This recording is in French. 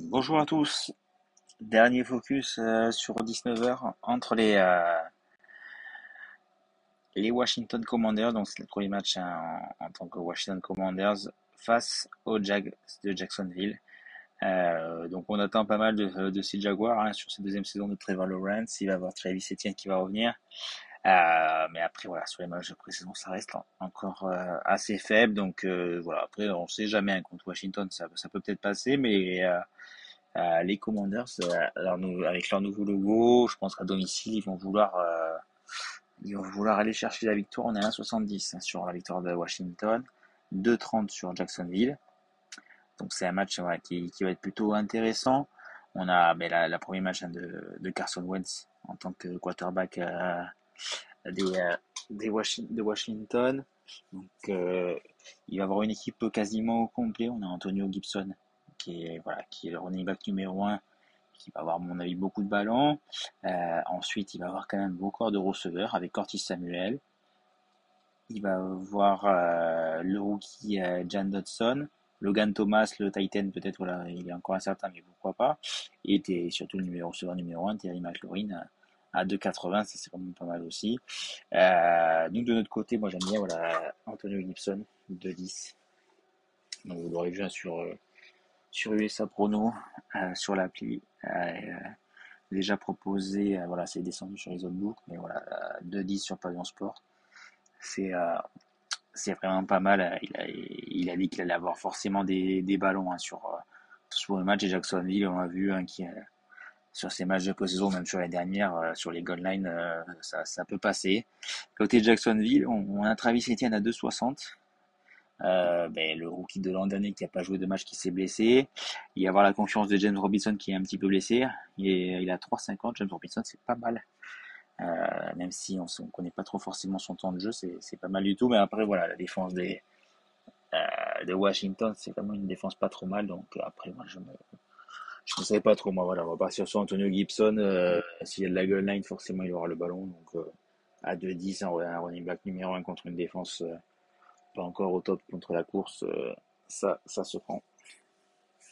Bonjour à tous. Dernier focus euh, sur 19h entre euh, les, Washington Commanders. Donc, c'est le premier match hein, en, tant que Washington Commanders face aux Jags de Jacksonville. Euh, donc, on attend pas mal de, de ces Jaguars hein, sur cette deuxième saison de Trevor Lawrence. Il va y avoir Travis Etienne qui va revenir mais après voilà sur les matchs de pré-saison ça reste encore assez faible. Donc voilà après on sait jamais hein, contre Washington ça, peut peut-être passer mais euh, les Commanders, euh, avec leur nouveau logo, je pense qu'à domicile, ils vont vouloir, euh, ils vont vouloir aller chercher la victoire. On est à 1,70 hein, sur la victoire de Washington, 2,30 sur Jacksonville. Donc c'est un match qui, va être plutôt intéressant. On a ben, la, la premier match hein, de, Carson Wentz en tant que quarterback des, des de Washington. Donc il va avoir une équipe quasiment au complet. On a Antonio Gibson qui est, voilà, qui est le running back numéro 1, qui va avoir, à mon avis, beaucoup de ballons. Euh, ensuite, il va avoir quand même beaucoup de receveurs avec Curtis Samuel. Il va avoir euh, le rookie euh, Jan Dodson. Logan Thomas, le Titan, peut-être, voilà, il est encore incertain, mais pourquoi pas. Et surtout le numéro, receveur numéro 1, Terry McLaurin, à 2,80, c'est vraiment pas mal aussi. nous, de notre côté, moi j'aime bien voilà, Antonio Gibson, 2,10. Donc vous l'aurez vu hein, sur, sur USA Prono, euh, sur l'appli. Euh, euh, déjà proposé, voilà, c'est descendu sur les autres books, mais voilà, 2-10 sur Pavillon Sport. C'est c'est vraiment pas mal. Il a, a dit qu'il allait avoir forcément des, ballons hein, sur, sur le match de Jacksonville. On a vu hein, qui, sur ces matchs de post-saison, même sur les dernières, sur les goal lines, ça, ça, peut passer. Côté Jacksonville, on, a Travis Etienne à 2,60. Euh, ben, le rookie de l'an dernier qui n'a pas joué de match qui s'est blessé. Il y avoir la confiance de James Robinson qui est un petit peu blessé. Il, est, il a 3,50. James Robinson, c'est pas mal. Euh, même si on ne connaît pas trop forcément son temps de jeu, c'est pas mal du tout. Mais après, voilà, la défense euh, de Washington, c'est vraiment une défense pas trop mal. Donc après, moi, je ne savais pas trop. Moi, voilà, on va partir sur Antonio Gibson. Euh, S'il y a de la goal line, forcément, il aura le ballon. Donc euh, à 2-10, un running back numéro 1 contre une défense pas encore au top contre la course, euh, ça, ça se prend.